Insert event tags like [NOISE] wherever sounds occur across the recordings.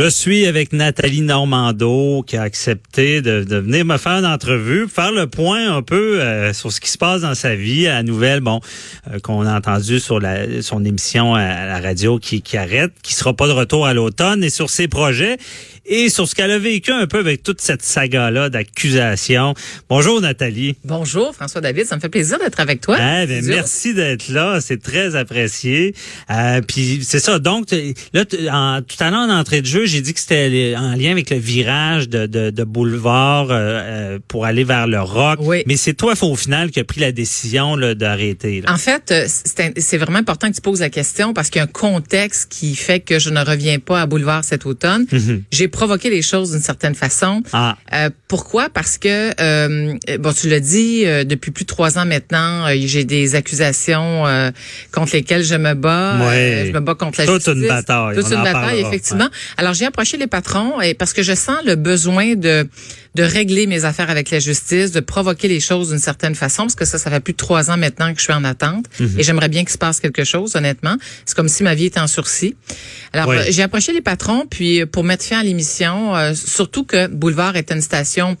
Je suis avec Nathalie Normando qui a accepté de, venir me faire une entrevue, faire le point un peu euh, sur ce qui se passe dans sa vie, à la nouvelle, bon, euh, qu'on a entendu sur son émission à, la radio qui, qui arrête, qui sera pas de retour à l'automne, et sur ses projets et sur ce qu'elle a vécu un peu avec toute cette saga-là d'accusations. Bonjour Nathalie. Bonjour François David, ça me fait plaisir d'être avec toi. Ah, ben, merci d'être là, c'est très apprécié. Euh, puis c'est ça, donc là, en, tout à l'heure en entrée de jeu, j'ai dit que c'était en lien avec le virage de, de, de boulevard euh, euh pour aller vers le rock. Oui. Mais c'est toi, au final, qui a pris la décision d'arrêter. En fait, euh, c'est vraiment important que tu poses la question parce qu'il y a un contexte qui fait que je ne reviens pas à boulevard cet automne. Mhm. J'ai provoquer les choses d'une certaine façon. Ah. Euh, pourquoi? Parce que, euh, bon, tu l'as dit, euh, depuis plus de trois ans maintenant, euh, j'ai des accusations euh, contre lesquelles je me bats. Ouais. je me bats contre la Toute justice. une bataille. Toute on une bataille, parlera. effectivement. Ouais. Alors, j'ai approché les patrons et parce que je sens le besoin de de régler mes affaires avec la justice, de provoquer les choses d'une certaine façon, parce que ça, ça fait plus de trois ans maintenant que je suis en attente, Mhm. et j'aimerais bien qu'il se passe quelque chose, honnêtement. C'est comme si ma vie était en sursis. Alors, Oui. euh, j'ai approché les patrons, puis euh, pour mettre fin à l'émission, euh, surtout que Boulevard est une station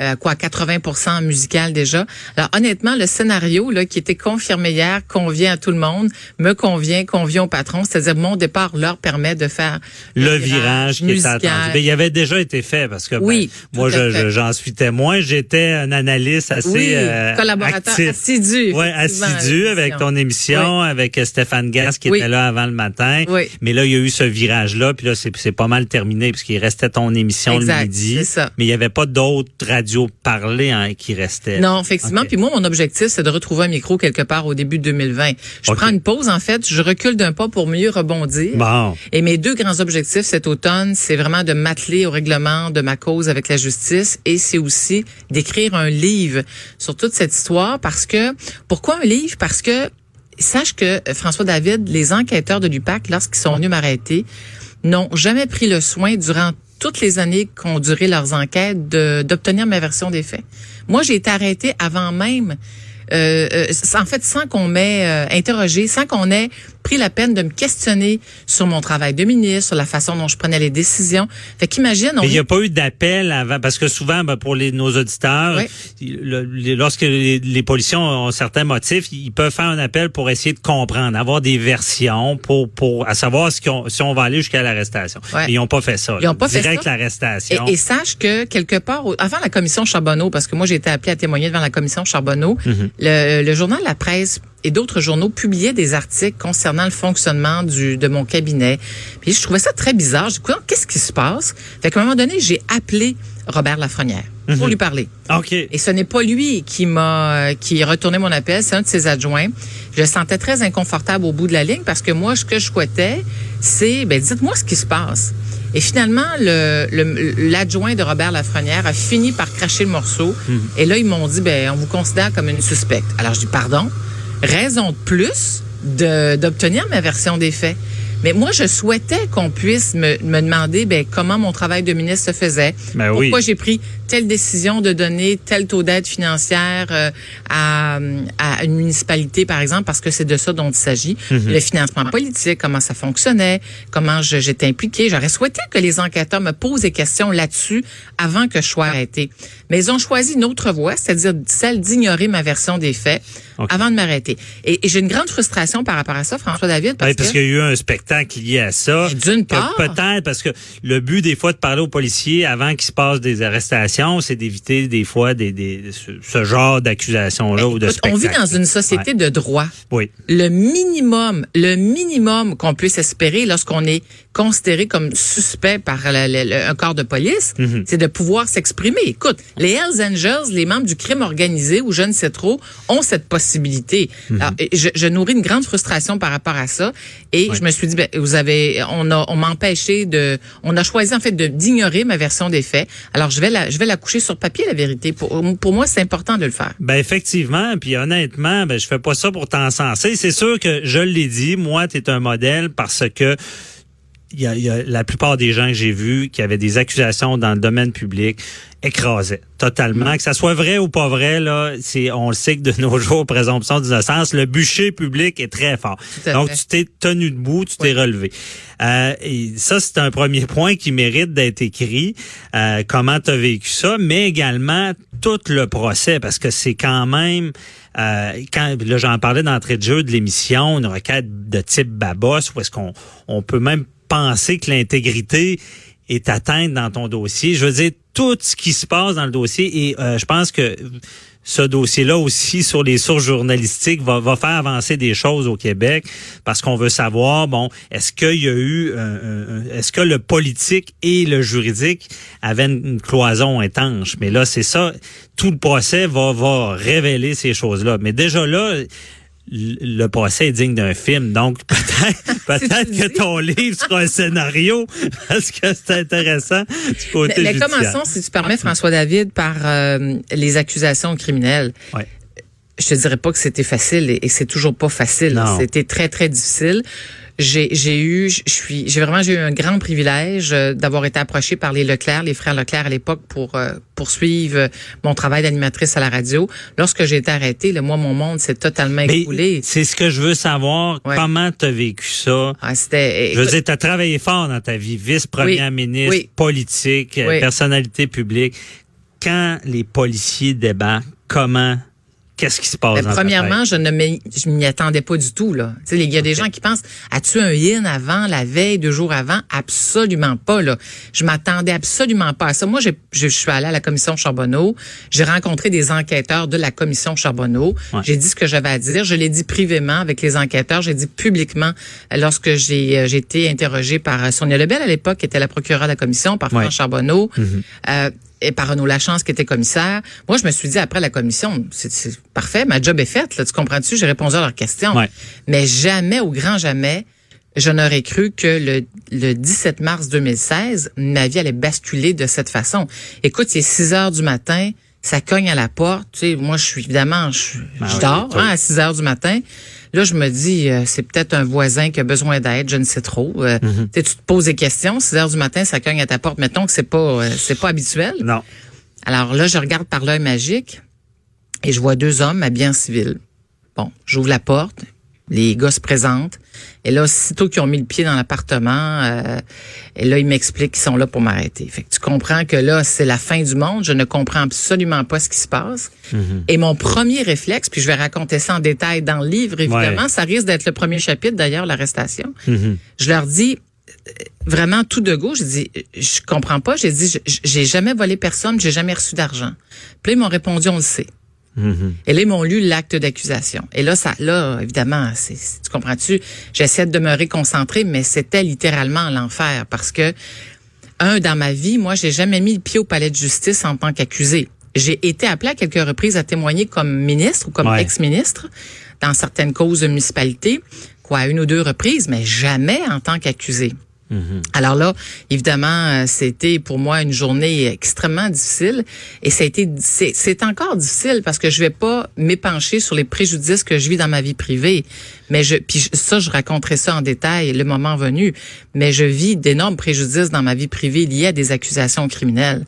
euh, quoi 80% musical déjà. Alors honnêtement, le scénario là qui était confirmé hier convient à tout le monde, me convient, convient au patron, c'est-à-dire mon départ leur permet de faire le virage qui est musical. attendu. Mais il avait déjà été fait parce que ben, Oui, moi je- j'en suis témoin. J'étais un analyste assez oui, euh, collaborateur actif. assidu. Ouais, assidu avec ton émission, avec Stéphane Gas qui Oui. était là avant le matin. Oui. Mais là, il y a eu ce virage-là, puis là, c'est pas mal terminé, puisqu'il restait ton émission Exact, le midi. c'est ça. Mais il y avait pas d'autres hein, qui restaient. Non, effectivement. Puis moi, mon objectif, c'est de retrouver un micro quelque part au début de 2020. Je prends une pause, en fait. Je recule d'un pas pour mieux rebondir. Bon. Et mes deux grands objectifs cet automne, c'est vraiment de m'atteler au règlement de ma cause avec la justice et c'est aussi d'écrire un livre sur toute cette histoire parce que, pourquoi un livre? Parce que, sache que euh, François David, les enquêteurs de l'UPAC, lorsqu'ils sont venus m'arrêter, n'ont jamais pris le soin durant toutes les années qu'ont duré leurs enquêtes d'obtenir ma version des faits. Moi, j'ai été arrêtée avant même euh, euh, en fait, sans qu'on m'ait euh, interrogé, sans qu'on ait pris la peine de me questionner sur mon travail de ministre, sur la façon dont je prenais les décisions. Fait qu'imagine, on Mais il n'y a pas eu d'appel avant, parce que souvent, ben, pour les, nos auditeurs, Oui. le- les- lorsque les, les policiers ont, certains motifs, ils peuvent faire un appel pour essayer de comprendre, avoir des versions pour, pour à savoir si on, si on va aller jusqu'à l'arrestation. Ouais. Ils n'ont pas fait ça. Ils là. ont pas fait Direct ça. l'arrestation. Et, et sache que quelque part, avant la commission Charbonneau, parce que moi j'ai été appelée à témoigner devant la commission Charbonneau, Mhm. le, le journal La Presse et d'autres journaux publiaient des articles concernant le fonctionnement du de mon cabinet. Puis je trouvais ça très bizarre. J'ai dit, qu'est-ce qui se passe? Fait qu'à un moment donné, j'ai appelé Robert Lafrenière pour Mhm. lui parler. OK. Et ce n'est pas lui qui m'a qui a retourné mon appel, c'est un de ses adjoints. Je le sentais très inconfortable au bout de la ligne parce que moi, ce que je souhaitais, c'est, ben, dites-moi ce qui se passe. Et finalement, le- le- l'adjoint de Robert Lafrenière a fini par cracher le morceau. Et là, ils m'ont dit, ben, on vous considère comme une suspecte. Alors, je dis, pardon, raison de plus d'obtenir ma version des faits. Mais moi, je souhaitais qu'on puisse me, me demander ben, comment mon travail de ministre se faisait. Ben oui. pourquoi j'ai pris telle décision de donner tel taux d'aide financière euh, à, à une municipalité, par exemple, parce que c'est de ça dont il s'agit. Mhm. Le financement politique, comment ça fonctionnait, comment j'étais impliquée. J'aurais souhaité que les enquêteurs me posent des questions là-dessus avant que je sois arrêtée. Mais ils ont choisi une autre voie, c'est-à-dire celle d'ignorer ma version des faits avant de m'arrêter. Et, et j'ai une grande frustration par rapport à ça, François David, parce, Ouais, parce qu'il y a eu un spectacle lié à ça. D'une part- Peut-être parce que le but des fois de parler aux policiers avant qu'il se passe des arrestations, c'est d'éviter des fois des, des ce, ce genre d'accusation-là ou de Écoute, on vit spectacle. dans une société de droit. Oui. le minimum, le minimum qu'on puisse espérer lorsqu'on est considéré comme suspect par le- un corps de police, Mhm. c'est de pouvoir s'exprimer. Écoute, les Hells Angels, les membres du crime organisé ou je ne sais trop, ont cette possibilité. Mhm. Alors, je, je nourris une grande frustration par rapport à ça et je me suis dit, ben, vous avez, on a, on m'a empêché de, on a choisi en fait d'ignorer ma version des faits. Alors je vais la, je vais la coucher sur papier la vérité. Pour, pour moi, c'est important de le faire. Ben effectivement, puis honnêtement, ben je fais pas ça pour t'encenser. C'est sûr que je l'ai dit, moi, tu es un modèle parce que il y, a, il y a la plupart des gens que j'ai vus qui avaient des accusations dans le domaine public écrasaient totalement. Que ça soit vrai ou pas vrai, là, c'est on le sait que de nos [LAUGHS] jours, présomption d'innocence, le bûcher public est très fort. Donc fait. tu t'es tenu debout, tu t'es relevé. Euh, et ça, c'est un premier point qui mérite d'être écrit. Euh, comment tu as vécu ça, mais également tout le procès, parce que c'est quand même euh, quand là j'en parlais d'entrée de jeu de l'émission, une requête de type Babos, où est-ce qu'on on peut même penser que l'intégrité est atteinte dans ton dossier. Je veux dire, tout ce qui se passe dans le dossier, et euh, je pense que ce dossier-là aussi sur les sources journalistiques va, va faire avancer des choses au Québec parce qu'on veut savoir, bon, est-ce qu'il y a eu, euh, euh, est-ce que le politique et le juridique avaient une cloison étanche? Mais là, c'est ça, tout le procès va, va révéler ces choses-là. Mais déjà là, le procès est digne d'un film. Donc, [LAUGHS] peut-être [LAUGHS] que ton livre sera un scénario [LAUGHS] parce que c'est intéressant du côté Mais, commençons, si tu permets, François David, par euh, les accusations criminelles. Ouais. Je te dirais pas que c'était facile et, et c'est toujours pas facile. C'était très très difficile. J'ai j'ai eu, je suis, j'ai vraiment j'ai eu un grand privilège euh, d'avoir été approchée par les Leclerc, les frères Leclerc à l'époque pour euh, poursuivre mon travail d'animatrice à la radio. Lorsque j'ai été arrêtée, le moi mon monde s'est totalement écoulé. c'est ce que je veux savoir. Ouais. Comment tu as vécu ça? Ah, c'était Je veux dire, tu as travaillé fort dans ta vie, vice-première Oui, ministre, oui. politique, Oui. personnalité publique. Quand les policiers débarquent, comment, qu'est-ce qui se passe Ben, dans premièrement, je ne m'y attendais pas du tout là. Il y a des gens qui pensent as-tu un in avant la veille deux jours avant? Absolument pas là. Je m'attendais absolument pas à ça. Moi, je, suis allée à la commission Charbonneau, j'ai rencontré des enquêteurs de la commission Charbonneau, Ouais. j'ai dit ce que j'avais à dire, je l'ai dit privément avec les enquêteurs, j'ai dit publiquement euh, lorsque j'ai euh, j'ai été interrogée par euh, Sonia Lebel à l'époque qui était la procureure de la commission, par Ouais. Franck Charbonneau. Euh, et par Renaud Lachance qui était commissaire. Moi, je me suis dit après la commission, c'est parfait, ma job est faite, là, tu comprends-tu? J'ai répondu à leurs questions. Ouais. Mais jamais, au grand jamais, je n'aurais cru que le, le 17 mars 2016, ma vie allait basculer de cette façon. Écoute, c'est 6 heures du matin, ça cogne à la porte. Tu sais, moi, je suis évidemment, je, Ben je oui, dors hein, à 6 heures du matin. Là, je me dis, euh, c'est peut-être un voisin qui a besoin d'aide, je ne sais trop. Euh, Mm-hmm. tu te poses des questions, 6 heures du matin, ça cogne à ta porte. Mettons que c'est pas, euh, c'est pas habituel. Non. Alors là, je regarde par l'œil magique et je vois deux hommes habillés en civil. Bon, j'ouvre la porte, les gars se présentent. Et là, aussitôt qu'ils ont mis le pied dans l'appartement, euh, et là, ils m'expliquent qu'ils sont là pour m'arrêter. Fait que tu comprends que là, c'est la fin du monde. Je ne comprends absolument pas ce qui se passe. Et mon premier réflexe, puis je vais raconter ça en détail dans le livre, évidemment, Ouais. ça risque d'être le premier chapitre, d'ailleurs, l'arrestation. Mhm. Je leur dis, euh, vraiment tout de go, je dis, je comprends pas. J'ai dit, je- j'ai jamais volé personne, j'ai jamais reçu d'argent. Puis là, ils m'ont répondu, on le sait. Et là, ils m'ont lu l'acte d'accusation. Et là, ça, là, évidemment, c'est, c'est- tu comprends-tu? J'essaie de demeurer concentrée, mais c'était littéralement l'enfer parce que, un, dans ma vie, moi, j'ai jamais mis le pied au palais de justice en tant qu'accusé. J'ai été appelée à quelques reprises à témoigner comme ministre ou comme Ouais. ex-ministre dans certaines causes de municipalité, quoi, à une ou deux reprises, mais jamais en tant qu'accusé. Alors là, évidemment, euh, c'était pour moi une journée extrêmement difficile et ça a été c'est encore difficile parce que je vais pas m'épancher sur les préjudices que je vis dans ma vie privée, mais je puis ça je raconterai ça en détail le moment venu, mais je vis d'énormes préjudices dans ma vie privée liés à des accusations criminelles.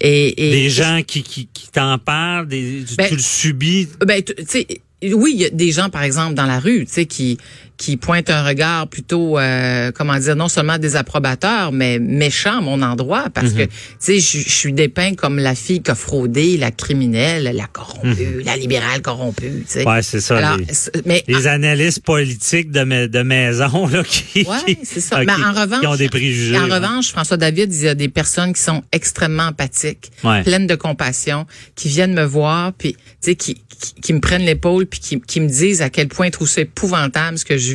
Et, et Des gens qui, qui, qui t'en parlent, des, tu- Ben, tu le subis? ben, tu sais, oui, il y a des gens, par exemple, dans la rue, tu sais, qui qui pointent un regard plutôt, euh, comment dire, non seulement désapprobateur, mais méchant à mon endroit, parce que, tu sais, je suis dépeint comme la fille qui a fraudé, la criminelle, la corrompue, la libérale corrompue, tu sais. Ouais, c'est ça. Alors, les, mais les analystes politiques de, de maison là, qui, Ouais, c'est ça. ah, [LAUGHS] Mais qui- en revanche, qui ont des préjugés. En ouais. revanche, François David, il y a des personnes qui sont extrêmement empathiques, Ouais. pleines de compassion, qui viennent me voir, puis tu sais, qui, qui, qui me prennent l'épaule, puis qui, qui me disent à quel point ils trouvent ça épouvantable ce que je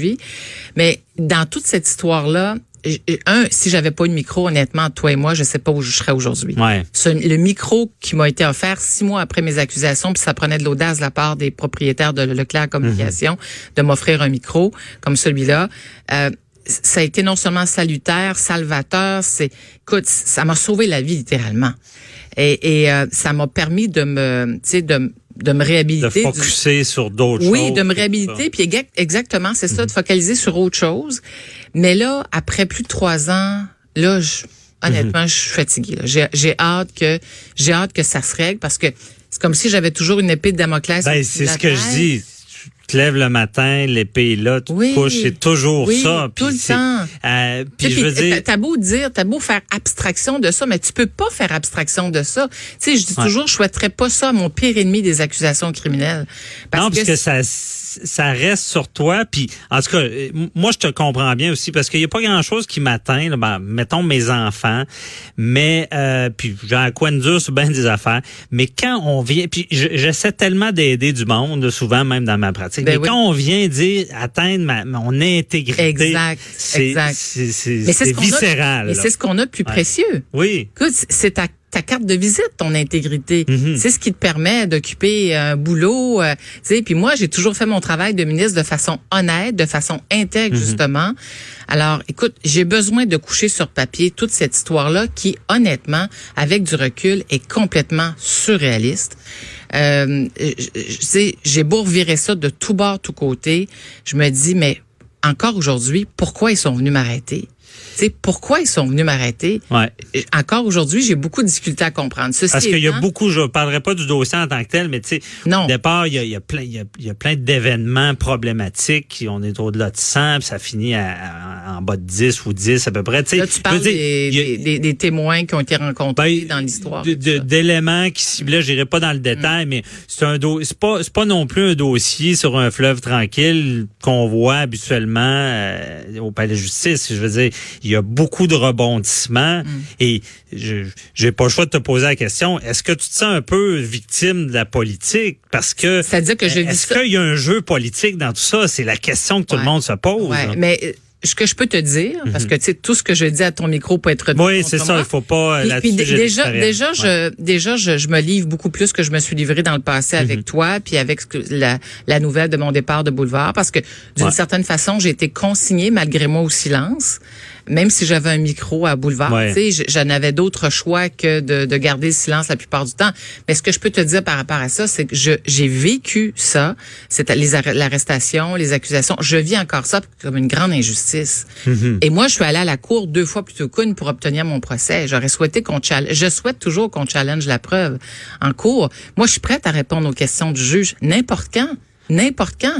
Mais dans toute cette histoire-là, un, si j'avais pas eu de micro, honnêtement, toi et moi, je sais pas où je serais aujourd'hui. Ouais. Ce- le micro qui m'a été offert six mois après mes accusations, puis ça prenait de l'audace de la part des propriétaires de Leclerc Communication de m'offrir un micro comme celui-là. Euh, ça a été non seulement salutaire, salvateur, c'est, écoute, ça m'a sauvé la vie littéralement. Et, et euh, ça m'a permis de me, tu sais, de, de me De réhabiliter. du- focuser sur d'autres choses. oui, de me réhabiliter, puis exa- exactement, c'est Mhm. ça, de focaliser sur autre chose. Mais là, après plus de trois ans, là, je, honnêtement, Mhm. je suis fatiguée. J'ai, hâte que j'ai hâte que ça se règle parce que c'est comme si j'avais toujours une épée de Damoclès. Ben, de c'est ce que je dis. Tu te lèves le matin, l'épée est là, tu te couches, c'est toujours Oui, ça. tout le temps. euh, puis je veux dire, t'as- beau dire, t'as beau faire abstraction de ça, mais tu peux pas faire abstraction de ça. Tu sais, je dis Ouais. toujours, je souhaiterais pas ça à mon pire ennemi des accusations criminelles. Parce non, parce que ça, ça reste sur toi. Puis, en tout cas, euh, moi, je te comprends bien aussi parce qu'il n'y a pas grand-chose qui m'atteint. Ben, mettons mes enfants, mais euh, puis j'ai un coin dur sur bien des affaires. Mais quand on vient, puis je- j'essaie tellement d'aider du monde, souvent même dans ma pratique. Ben oui. quand on vient dire atteindre ma, mon intégrité, Exact, c'est ce c'est qu'on a- viscéral. c'est ce qu'on a de plus Ouais. précieux. Oui. Écoute, c'est ta, ta carte de visite, ton intégrité. Mhm. C'est ce qui te permet d'occuper un boulot. euh, sais, puis moi, j'ai toujours fait mon travail de ministre de façon honnête, de façon intègre, Mhm. justement. Alors, écoute, j'ai besoin de coucher sur papier toute cette histoire-là qui, honnêtement, avec du recul, est complètement surréaliste. Euh, j'ai beau revirer ça de tout bord, tout côté. Je me dis, mais encore aujourd'hui, pourquoi ils sont venus m'arrêter? Sais, pourquoi ils sont venus m'arrêter? Ouais. Encore aujourd'hui, j'ai beaucoup de difficultés à comprendre. Ceci Parce qu'il y a beaucoup, je ne parlerai pas du dossier en tant que tel, mais tu sais, Non. au départ, il y a, il y a plein, y a, il y a plein d'événements problématiques. On est au-delà de 100, puis ça finit à- à- en bas de 10 ou 10 à peu près. Là, tu parles dire, des, il y a- des- des- des témoins qui ont été rencontrés ben, dans l'histoire. d'éléments qui ciblaient, je n'irai pas dans le détail, mais c'est un c'est pas non plus un dossier sur un fleuve tranquille qu'on voit habituellement euh, au palais de justice. Je veux dire, il y a beaucoup de rebondissements et je j'ai pas le choix de te poser la question, est-ce que tu te sens un peu victime de la politique? Parce que C'est-à-dire que vu est-ce qu'il y a un jeu politique dans tout ça, c'est la question que tout Ouais. le monde se pose. Ouais, mais euh, ce que je peux te dire, parce que tu sais, tout ce que je dis à ton micro peut être oui, c'est ça, il faut pas euh, Puis, puis déjà, déjà, Ouais. je, déjà, je, je me livre beaucoup plus que je me suis livré dans le passé Mhm. avec toi, puis avec la, la nouvelle de mon départ de Boulevard, parce que d'une Ouais. certaine façon, j'ai été consignée malgré moi au silence, même si j'avais un micro à Boulevard. Ouais. Tu sais, je, je n'avais d'autre choix que de, de garder le silence la plupart du temps. Mais ce que je peux te dire par rapport à ça, c'est que j'ai vécu ça, c'est les arr- l'arrestation, les accusations. Je vis encore ça comme une grande injustice. Mhm. Et moi, je suis allée à la cour deux fois plutôt qu'une pour obtenir mon procès. J'aurais souhaité qu'on challenge. Je souhaite toujours qu'on challenge la preuve en cours. Moi, je suis prête à répondre aux questions du juge n'importe quand, n'importe quand.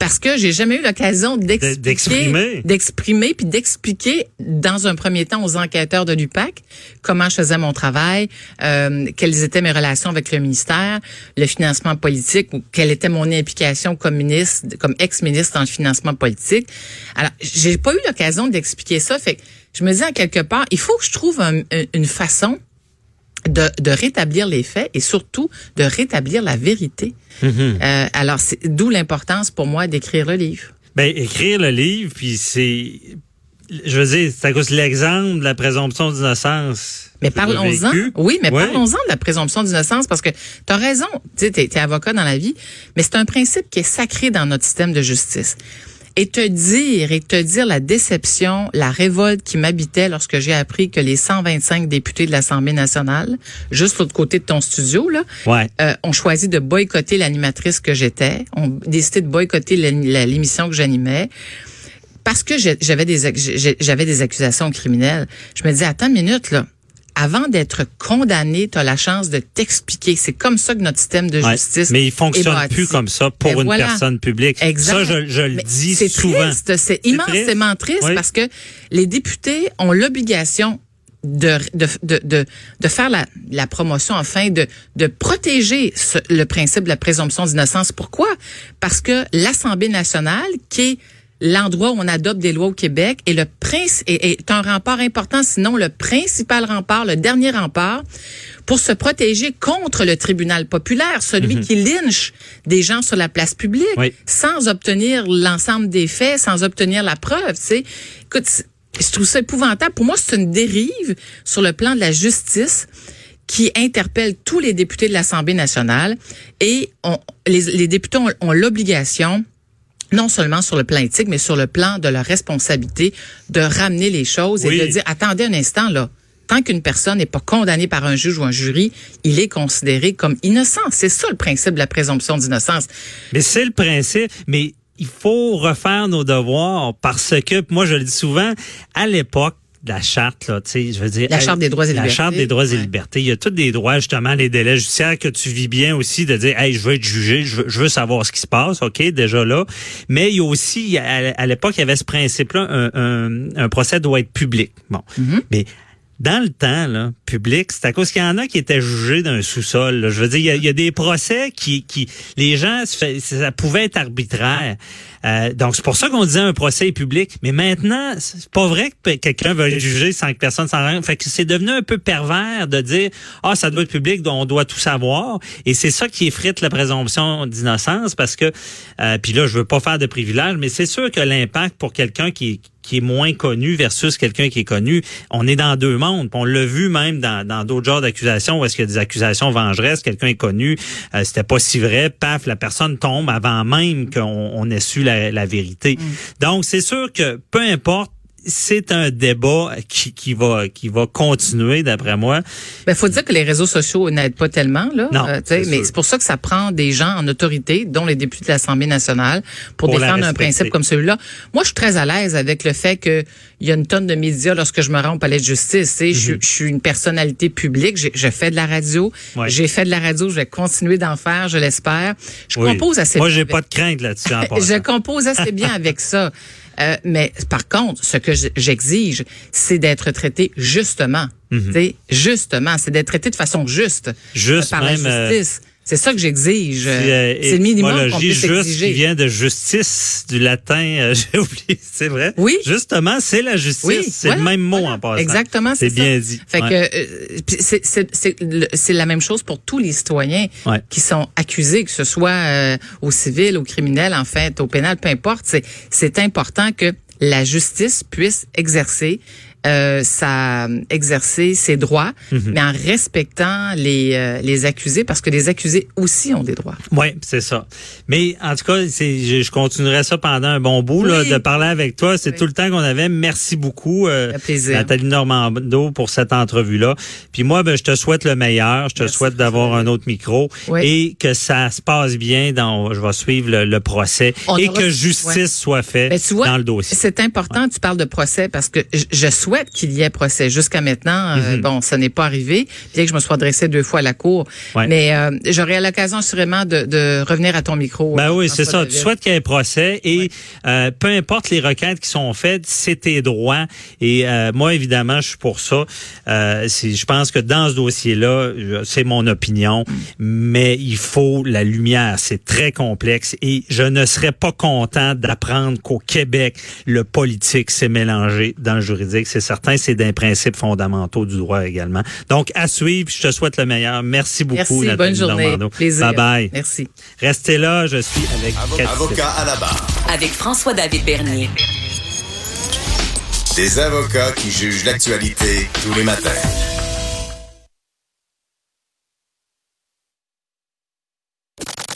Parce que j'ai jamais eu l'occasion d'expliquer, d'exprimer. d'exprimer puis d'expliquer dans un premier temps aux enquêteurs de l'UPAC comment je faisais mon travail, euh, quelles étaient mes relations avec le ministère, le financement politique ou quelle était mon implication comme ministre, comme ex-ministre dans le financement politique. Alors, j'ai pas eu l'occasion d'expliquer ça. Fait que je me dis en quelque part, il faut que je trouve un- une façon de, de rétablir les faits et surtout de rétablir la vérité. Mhm. Euh, alors, c'est d'où l'importance pour moi d'écrire le livre. Ben, écrire le livre, puis c'est... Je veux dire, c'est à cause de l'exemple de la présomption d'innocence. Mais parlons-en. Oui, mais Ouais. parlons-en de la présomption d'innocence parce que tu as raison. Tu sais, t'es avocat dans la vie, mais c'est un principe qui est sacré dans notre système de justice. Et te dire, et te dire la déception, la révolte qui m'habitait lorsque j'ai appris que les 125 députés de l'Assemblée nationale, juste l'autre côté de ton studio, là, Ouais. euh, ont choisi de boycotter l'animatrice que j'étais, ont décidé de boycotter l'émission que j'animais parce que des j'avais des accusations criminelles. Je me dis attends une minute là. Avant d'être condamné, tu as la chance de t'expliquer. C'est comme ça que notre système de Ouais. justice Mais il fonctionne plus comme ça pour Ben une voilà. personne publique. Exact. Ça, je, je le dis c'est souvent. triste, c'est triste. immensément triste Oui. parce que les députés ont l'obligation de, de, de, de, de faire la, la promotion afin de, de protéger ce- le principe de la présomption d'innocence. Pourquoi? Parce que l'Assemblée nationale, qui est l'endroit où on adopte des lois au Québec, est, le prince, est, est un rempart important, sinon le principal rempart, le dernier rempart, pour se protéger contre le tribunal populaire, celui qui lynche des gens sur la place publique, Oui. sans obtenir l'ensemble des faits, sans obtenir la preuve. Tu sais. Écoute, je trouve ça épouvantable. Pour moi, c'est une dérive sur le plan de la justice qui interpelle tous les députés de l'Assemblée nationale et on- les, les députés ont, ont l'obligation non seulement sur le plan éthique, mais sur le plan de leur responsabilité, de ramener les choses Oui. et de dire, attendez un instant, là, tant qu'une personne n'est pas condamnée par un juge ou un jury, il est considéré comme innocent. C'est ça le principe de la présomption d'innocence. Mais c'est le principe, mais il faut refaire nos devoirs parce que, moi je le dis souvent, à l'époque, la charte, là, tu sais, je veux dire. La charte des droits et la libertés. charte des droits et libertés. Il y a tous des droits, justement, les délais judiciaires que tu vis bien aussi de dire, hey, je veux être jugé, je veux, je veux savoir ce qui se passe, OK, déjà là. Mais il y a aussi, à, à l'époque, il y avait ce principe-là, un, un, un procès doit être public. Bon. Mm-hmm. Mais, dans le temps, là, public, c'est à cause qu'il y en a qui étaient jugés d'un sous-sol. Je veux dire, il y a, des procès qui, qui, les gens, ça pouvait être arbitraire. Euh, donc c'est pour ça qu'on disait un procès est public. Mais maintenant, c'est pas vrai que quelqu'un va jugé sans que personne s'en rende. Fait que c'est devenu un peu pervers de dire ah ça doit être public, donc on doit tout savoir. Et c'est ça qui effrite la présomption d'innocence parce que euh, puis là je veux pas faire de privilège, mais c'est sûr que l'impact pour quelqu'un qui qui est moins connu versus quelqu'un qui est connu, on est dans deux mondes. On l'a vu même dans dans d'autres genres d'accusations où est-ce qu'il y a des accusations vengeresses, quelqu'un est connu, euh, c'était pas si vrai, paf, la personne tombe avant même qu'on on ait su la, la vérité. Donc c'est sûr que peu importe c'est un débat qui, qui va qui va continuer d'après moi. Ben, faut dire que les réseaux sociaux n'aident pas tellement, là. Non, c'est mais c'est pour ça que ça prend des gens en autorité, dont les députés de l'Assemblée nationale, pour, défendre un principe comme celui-là. Moi, je suis très à l'aise avec le fait que il y a une tonne de médias lorsque je me rends au palais de justice. Sais, je, je suis une personnalité publique. J'ai- Je fais de la radio. Mhm. Ouais. J'ai fait de la radio. Je vais continuer d'en faire, je l'espère. Je Oui. compose assez Moi j'ai avec- pas de crainte là-dessus [LAUGHS] je compose assez bien avec ça. [LAUGHS] Euh, mais par contre, ce que je- j'exige, c'est d'être traité justement. Sais, Justement, c'est d'être traité de façon juste, Juste par même, la euh, justice. C'est ça que j'exige. C'est, euh, c'est le minimum qu'on puisse juste exiger. qui vient de justice du latin, euh, [LAUGHS] j'ai oublié, c'est vrai. Oui. Justement, c'est la justice, Oui, c'est voilà, le même mot voilà. en passant. Exactement, c'est bien dit. Fait Ouais. que euh, c'est la même chose pour tous les citoyens Ouais. qui sont accusés, que ce soit euh, au civil, au criminel, en fait, au pénal, peu importe. C'est c'est important que la justice puisse exercer euh, sa exercer ses droits, Mhm. mais en respectant les euh, les accusés parce que les accusés aussi ont des droits. Oui, c'est ça. Mais en tout cas, je, je continuerai ça pendant un bon bout là, de parler avec toi. C'est Oui. tout le temps qu'on avait. Merci beaucoup, euh. Nathalie Normando, pour cette entrevue-là. Puis moi, ben, je te souhaite le meilleur. Je te Merci. souhaite d'avoir un autre micro Oui. et que ça se passe bien. Dans, je vais suivre le, le procès On et aura- que justice ouais. soit faite Ben, tu vois, dans le dossier. C'est important, tu parles de procès parce que je- je souhaite qu'il y ait procès. Jusqu'à maintenant, euh, Mhm. bon, ça n'est pas arrivé, bien que je me sois adressé deux fois à la cour. Ouais. Mais euh, j'aurai l'occasion assurément de, de revenir à ton micro. Ben oui, c'est ça. Tu souhaites qu'il y ait un procès et euh, peu importe les requêtes qui sont faites, c'est tes droits. Et euh, moi, évidemment, je suis pour ça. Euh, je pense que dans ce dossier-là, c'est mon opinion, mais il faut la lumière. C'est très complexe et je ne serais pas content d'apprendre qu'au Québec, le politique s'est mélangé dans le juridique. C'est certain, c'est d'un principe fondamentaux du droit également. Donc, à suivre. Je te souhaite le meilleur. Merci beaucoup, Merci, Nathalie bonne journée. Normando. Plaisir. Bye bye. Merci. Restez là, je suis avec Cathy. Avocat à la barre. Avec François-David Bernier. Des avocats qui jugent l'actualité tous les matins.